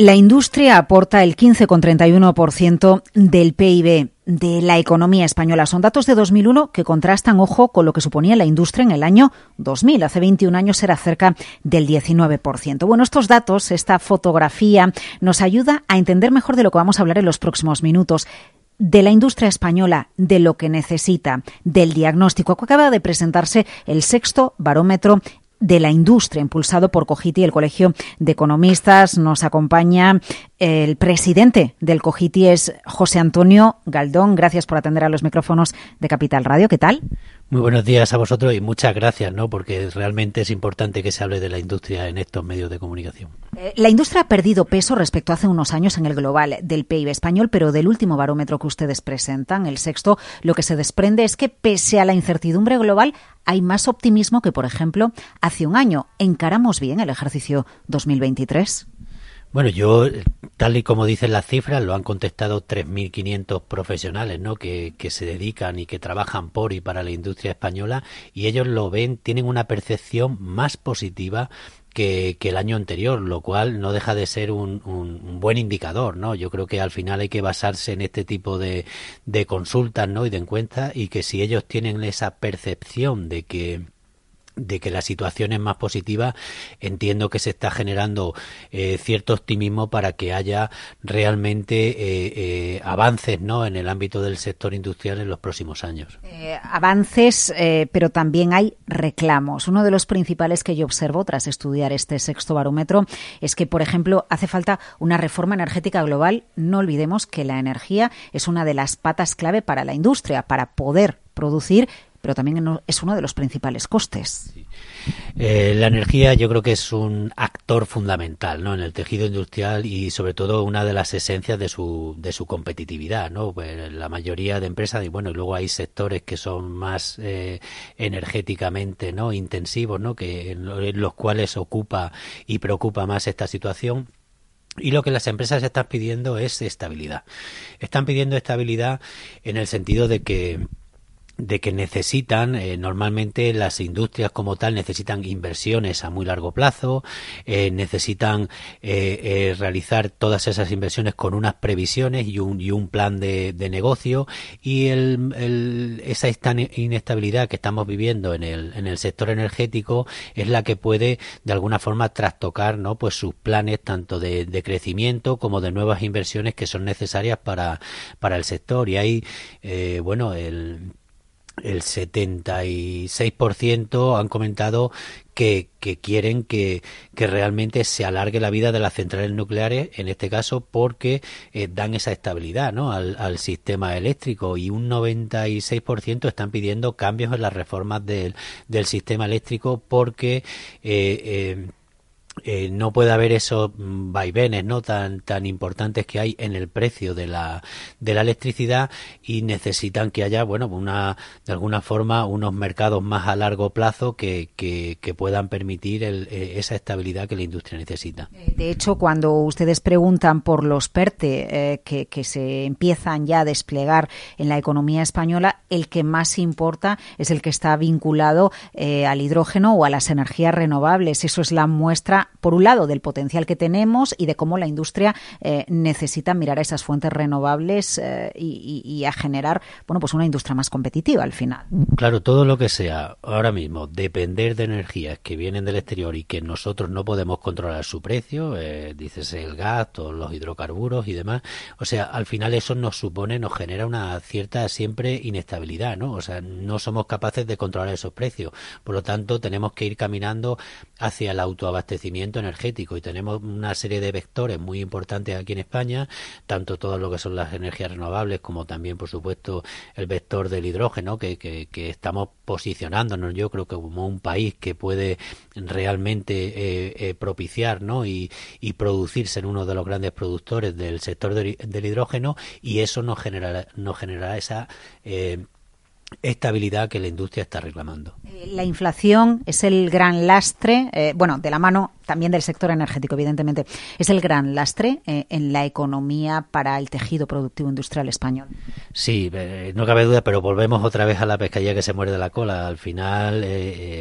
La industria aporta el 15,31% del PIB de la economía española. Son datos de 2001 que contrastan, ojo, con lo que suponía la industria en el año 2000. Hace 21 años era cerca del 19%. Bueno, estos datos, esta fotografía, nos ayuda a entender mejor de lo que vamos a hablar en los próximos minutos de la industria española, de lo que necesita, del diagnóstico. Acaba de presentarse el sexto barómetro de la industria, impulsado por Cogiti, el Colegio de Economistas. Nos acompaña el presidente del Cogiti, es José Antonio Galdón. Gracias por atender a los micrófonos de Capital Radio. ¿Qué tal? Muy buenos días a vosotros y muchas gracias, ¿no? Porque realmente es importante que se hable de la industria en estos medios de comunicación. Eh, la industria ha perdido peso respecto a hace unos años en el global del PIB español, pero del último barómetro que ustedes presentan, el sexto, lo que se desprende es que pese a la incertidumbre global hay más optimismo que, por ejemplo, hace un año. ¿Encaramos bien el ejercicio 2023? Bueno, yo, tal y como dicen las cifras, lo han contestado 3.500 profesionales, ¿no? Que, que, se dedican y que trabajan por y para la industria española y ellos lo ven, tienen una percepción más positiva que, que, el año anterior, lo cual no deja de ser un, un, un, buen indicador, ¿no? Yo creo que al final hay que basarse en este tipo de, de consultas, ¿no? Y de encuestas y que si ellos tienen esa percepción de que de que la situación es más positiva, entiendo que se está generando eh, cierto optimismo para que haya realmente eh, eh, avances ¿no? en el ámbito del sector industrial en los próximos años. Avances, pero también hay reclamos. Uno de los principales que yo observo tras estudiar este sexto barómetro es que, por ejemplo, hace falta una reforma energética global. No olvidemos que la energía es una de las patas clave para la industria, para poder producir pero también es uno de los principales costes. Eh, la energía yo creo que es un actor fundamental ¿no? en el tejido industrial y sobre todo una de las esencias de su, de su competitividad. ¿no? Pues la mayoría de empresas, y bueno, y luego hay sectores que son más eh, energéticamente ¿no? intensivos, ¿no? que en los cuales ocupa y preocupa más esta situación. Y lo que las empresas están pidiendo es estabilidad. Están pidiendo estabilidad en el sentido de que de que necesitan, eh, normalmente las industrias como tal necesitan inversiones a muy largo plazo, eh, necesitan eh, eh, realizar todas esas inversiones con unas previsiones y un, y un plan de, de negocio y el, el, esa inestabilidad que estamos viviendo en el, en el sector energético es la que puede de alguna forma trastocar ¿no? pues sus planes tanto de, de crecimiento como de nuevas inversiones que son necesarias para, para el sector y ahí bueno el el 76% han comentado que, que quieren que, realmente se alargue la vida de las centrales nucleares, en este caso porque eh, dan esa estabilidad ¿no? al, al, sistema eléctrico y un 96% están pidiendo cambios en las reformas del, del sistema eléctrico porque eh, eh, eh, no puede haber esos vaivenes no tan tan importantes que hay en el precio de la de la electricidad y necesitan que haya bueno una de alguna forma unos mercados más a largo plazo que, que, puedan permitir el, eh, esa estabilidad que la industria necesita. De hecho cuando ustedes preguntan por los PERTE eh, que, que se empiezan ya a desplegar en la economía española el que más importa es el que está vinculado eh, al hidrógeno o a las energías renovables. Eso es la muestra por un lado, del potencial que tenemos y de cómo la industria eh, necesita mirar a esas fuentes renovables eh, y, a generar, bueno, pues una industria más competitiva al final. Claro, todo lo que sea ahora mismo depender de energías que vienen del exterior y que nosotros no podemos controlar su precio, eh, dices el gas, todos los hidrocarburos y demás, o sea, al final eso nos supone, nos genera una cierta siempre inestabilidad, ¿no? O sea, no somos capaces de controlar esos precios. Por lo tanto, tenemos que ir caminando hacia el autoabastecimiento energético y tenemos una serie de vectores muy importantes aquí en España, tanto todo lo que son las energías renovables como también, por supuesto, el vector del hidrógeno, que, que, que estamos posicionándonos, yo creo que como un país que puede realmente eh, eh, propiciar ¿no? y, y producirse en uno de los grandes productores del sector del, hidrógeno y eso nos generará, nos generará esa eh, estabilidad que la industria está reclamando. Eh, la inflación es el gran lastre, eh, bueno, de la mano también del sector energético, evidentemente, es el gran lastre eh, en la economía para el tejido productivo industrial español. Sí, no cabe duda, pero volvemos otra vez a la pescadilla que se muerde la cola. Al final,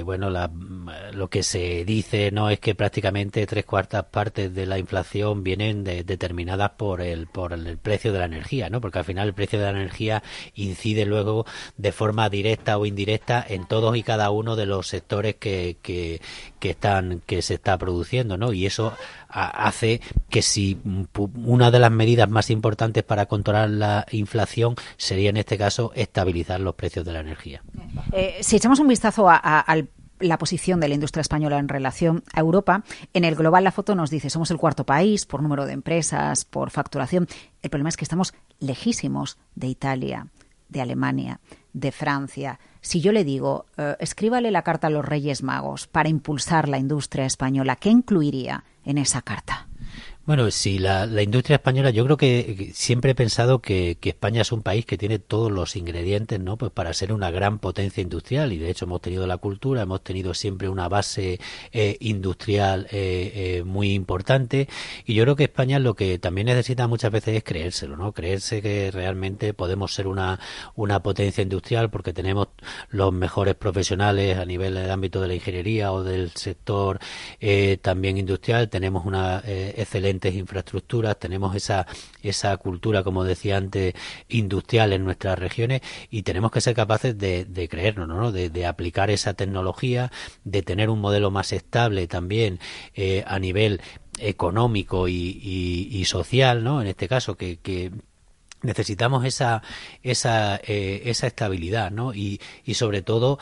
bueno, lo que se dice no es que prácticamente tres cuartas partes de la inflación vienen determinadas por el por el precio de la energía, ¿no? Porque al final el precio de la energía incide luego de forma directa o indirecta en todos y cada uno de los sectores que, que, están que se está produciendo, ¿no? Y eso hace que si una de las medidas más importantes para controlar la inflación sería en este caso estabilizar los precios de la energía. Eh, si echamos un vistazo a, la posición de la industria española en relación a Europa. En el global la foto nos dice somos el cuarto país por número de empresas, por facturación. El problema es que estamos lejísimos de Italia, de Alemania, de Francia. Si yo le digo, eh, escríbale la carta a los Reyes Magos para impulsar la industria española, ¿qué incluiría en esa carta? Bueno, sí, la, industria española, yo creo que siempre he pensado que, España es un país que tiene todos los ingredientes, ¿no? Pues para ser una gran potencia industrial y de hecho hemos tenido la cultura, hemos tenido siempre una base eh, industrial eh, eh, muy importante y yo creo que España lo que también necesita muchas veces es creérselo, ¿no? Creerse que realmente podemos ser una, una potencia industrial porque tenemos los mejores profesionales a nivel del ámbito de la ingeniería o del sector también industrial, tenemos una excelente infraestructuras, tenemos esa, esa cultura, como decía antes, industrial en nuestras regiones y tenemos que ser capaces de, de creernos, ¿no? De, aplicar esa tecnología, de tener un modelo más estable también eh, a nivel económico y, social, ¿no? En este caso, que, necesitamos esa esa eh, esa estabilidad no y sobre todo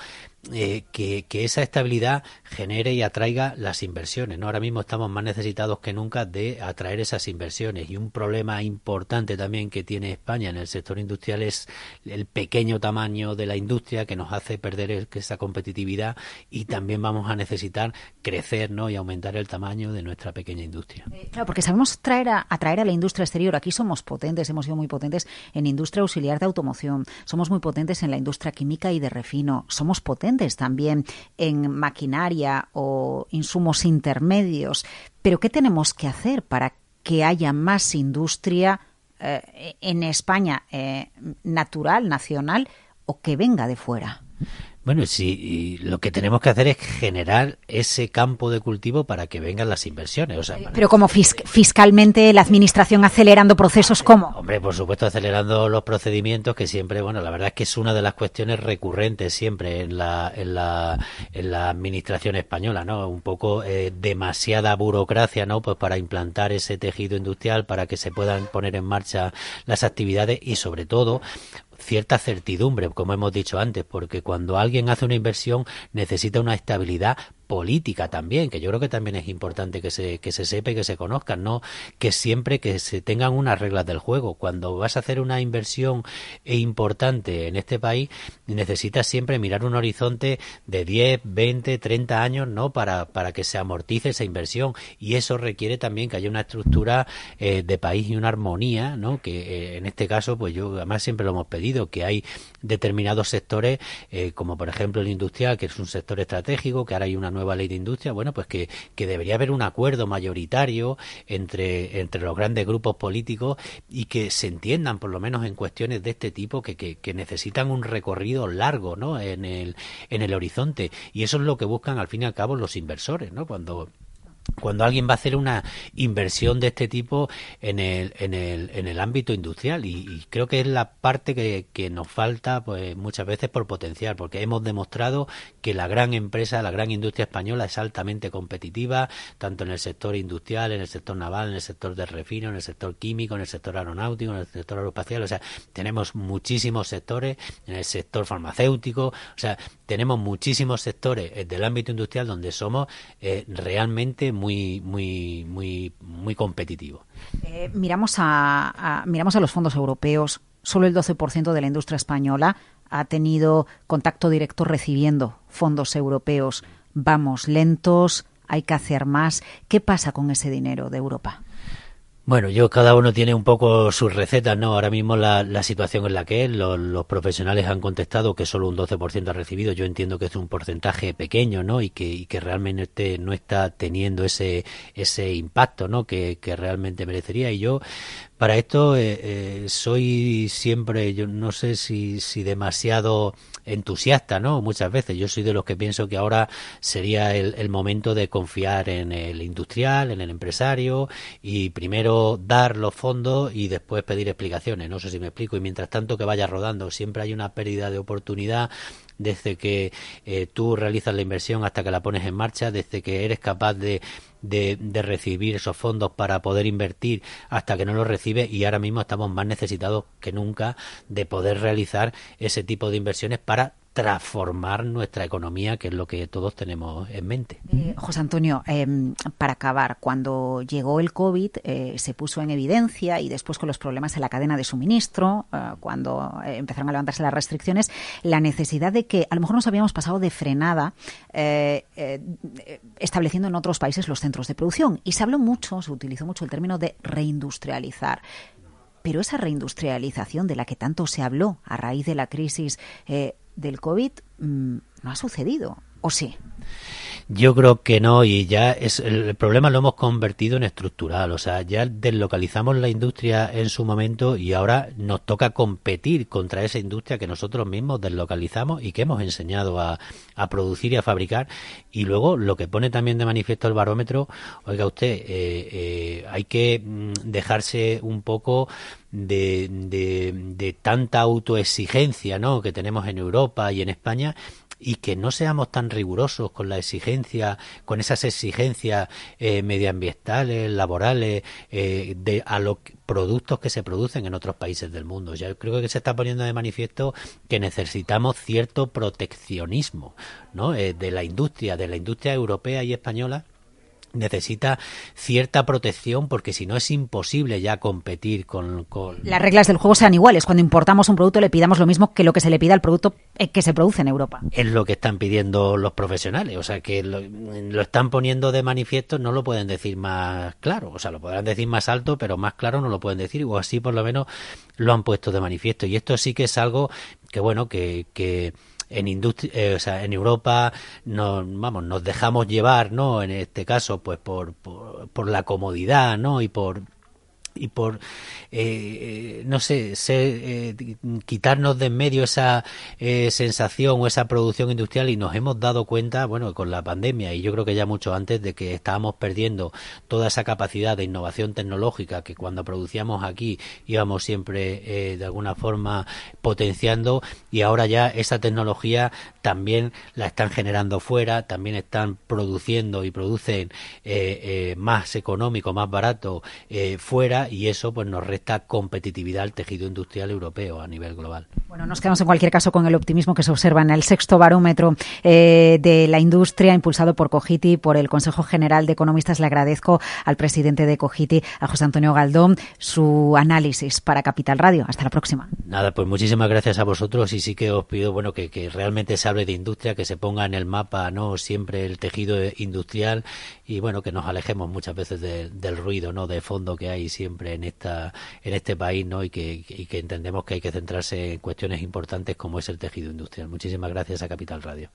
eh, que, esa estabilidad genere y atraiga las inversiones. ¿no? Ahora mismo estamos más necesitados que nunca de atraer esas inversiones y un problema importante también que tiene España en el sector industrial es el pequeño tamaño de la industria que nos hace perder esa competitividad y también vamos a necesitar crecer ¿no? y aumentar el tamaño de nuestra pequeña industria. Eh, claro, porque sabemos traer a, atraer a la industria exterior. Aquí somos potentes, hemos sido muy potentes en industria auxiliar de automoción, somos muy potentes en la industria química y de refino, somos potentes también en maquinaria o insumos intermedios. Pero ¿qué tenemos que hacer para que haya más industria eh, en España eh, natural, nacional o que venga de fuera? Bueno, sí, lo que tenemos que hacer es generar ese campo de cultivo para que vengan las inversiones. O sea, Pero como fiscalmente la administración acelerando procesos, ¿cómo? Hombre, por supuesto, acelerando los procedimientos, que siempre, bueno, la verdad es que es una de las cuestiones recurrentes siempre en la, en la, en la administración española, ¿no? Un poco eh, demasiada burocracia, ¿no? Pues para implantar ese tejido industrial, para que se puedan poner en marcha las actividades y sobre todo cierta certidumbre, como hemos dicho antes, porque cuando alguien hace una inversión necesita una estabilidad política también, que yo creo que también es importante que se, que se sepa y que se conozcan, ¿no? Que siempre que se tengan unas reglas del juego. Cuando vas a hacer una inversión importante en este país, necesitas siempre mirar un horizonte de 10, 20, 30 años, ¿no? Para, para que se amortice esa inversión. Y eso requiere también que haya una estructura eh, de país y una armonía, ¿no? Que eh, en este caso, pues yo además siempre lo hemos pedido, que hay determinados sectores, eh, como por ejemplo el industrial, que es un sector estratégico, que ahora hay una nueva ley de industria, bueno, pues que, que debería haber un acuerdo mayoritario entre, entre los grandes grupos políticos y que se entiendan, por lo menos en cuestiones de este tipo, que, que, necesitan un recorrido largo ¿no? en, el, en el horizonte. Y eso es lo que buscan al fin y al cabo los inversores, ¿no? Cuando cuando alguien va a hacer una inversión de este tipo en el, en el, en el ámbito industrial. Y, creo que es la parte que, que, nos falta pues muchas veces por potenciar porque hemos demostrado que la gran empresa la gran industria española es altamente competitiva tanto en el sector industrial en el sector naval en el sector de refino en el sector químico en el sector aeronáutico en el sector aeroespacial. O sea tenemos muchísimos sectores en el sector farmacéutico. O sea tenemos muchísimos sectores eh, del ámbito industrial donde somos eh, realmente muy, muy, muy, muy competitivos. Eh, miramos, a, miramos a los fondos europeos. Solo el 12% de la industria española ha tenido contacto directo recibiendo fondos europeos. Vamos lentos, hay que hacer más. ¿Qué pasa con ese dinero de Europa? Bueno, yo cada uno tiene un poco sus recetas, ¿no? Ahora mismo la, la situación en la que es, los, profesionales han contestado que solo un 12% ha recibido. Yo entiendo que es un porcentaje pequeño, ¿no? Y que, y que realmente no está teniendo ese, ese impacto, ¿no? Que, que realmente merecería. Y yo para esto eh, eh, soy siempre, yo no sé si, si demasiado entusiasta, ¿no? Muchas veces yo soy de los que pienso que ahora sería el, el, momento de confiar en el industrial, en el empresario y primero dar los fondos y después pedir explicaciones. No sé si me explico. Y mientras tanto que vaya rodando, siempre hay una pérdida de oportunidad desde que eh, tú realizas la inversión hasta que la pones en marcha, desde que eres capaz de, de, de, recibir esos fondos para poder invertir hasta que no los recibe y ahora mismo estamos más necesitados que nunca de poder realizar ese tipo de inversiones para transformar nuestra economía, que es lo que todos tenemos en mente. Eh, José Antonio, eh, para acabar, cuando llegó el COVID eh, se puso en evidencia y después con los problemas en la cadena de suministro, eh, cuando eh, empezaron a levantarse las restricciones, la necesidad de que a lo mejor nos habíamos pasado de frenada eh, estableciendo en otros países los centros de producción. Y se habló mucho, se utilizó mucho el término de reindustrializar. Pero esa reindustrialización de la que tanto se habló a raíz de la crisis eh, del COVID mmm, no ha sucedido, ¿o sí? Yo creo que no y ya es el problema lo hemos convertido en estructural, o sea, ya deslocalizamos la industria en su momento y ahora nos toca competir contra esa industria que nosotros mismos deslocalizamos y que hemos enseñado a, a producir y a fabricar y luego lo que pone también de manifiesto el barómetro, oiga usted, eh, eh, hay que dejarse un poco de, de, de tanta autoexigencia ¿no? que tenemos en Europa y en España y que no seamos tan rigurosos con la exigencia, con esas exigencias eh, medioambientales, laborales, eh, de a los productos que se producen en otros países del mundo. Ya creo que se está poniendo de manifiesto que necesitamos cierto proteccionismo, ¿no? Eh, de la industria, de la industria europea y española necesita cierta protección porque si no es imposible ya competir con, con, Las reglas del juego sean iguales. Cuando importamos un producto le pidamos lo mismo que lo que se le pida al producto eh, que se produce en Europa. Es lo que están pidiendo los profesionales. O sea, que lo, lo, están poniendo de manifiesto, no lo pueden decir más claro. O sea, lo podrán decir más alto, pero más claro no lo pueden decir. O así por lo menos lo han puesto de manifiesto. Y esto sí que es algo que, bueno, que... que en industria, eh, o sea, en Europa nos, vamos, nos dejamos llevar, ¿no? En este caso, pues por, por, por la comodidad, ¿no? Y por y por eh, no sé ser, eh, quitarnos de en medio esa eh, sensación o esa producción industrial y nos hemos dado cuenta bueno con la pandemia y yo creo que ya mucho antes de que estábamos perdiendo toda esa capacidad de innovación tecnológica que cuando producíamos aquí íbamos siempre eh, de alguna forma potenciando y ahora ya esa tecnología también la están generando fuera también están produciendo y producen más económico más barato fuera y eso pues nos resta competitividad al tejido industrial europeo a nivel global. Bueno, nos quedamos en cualquier caso con el optimismo que se observa en el sexto barómetro eh, de la industria impulsado por Cogiti, por el Consejo General de Economistas. Le agradezco al presidente de Cogiti, a José Antonio Galdón, su análisis para Capital Radio. Hasta la próxima. Nada, pues muchísimas gracias a vosotros y sí que os pido bueno que, que realmente se hable de industria, que se ponga en el mapa no siempre el tejido industrial y bueno que nos alejemos muchas veces de, del ruido no de fondo que hay siempre en esta en este país no y que, y que entendemos que hay que centrarse en cuestiones importantes como es el tejido industrial. Muchísimas gracias a Capital Radio.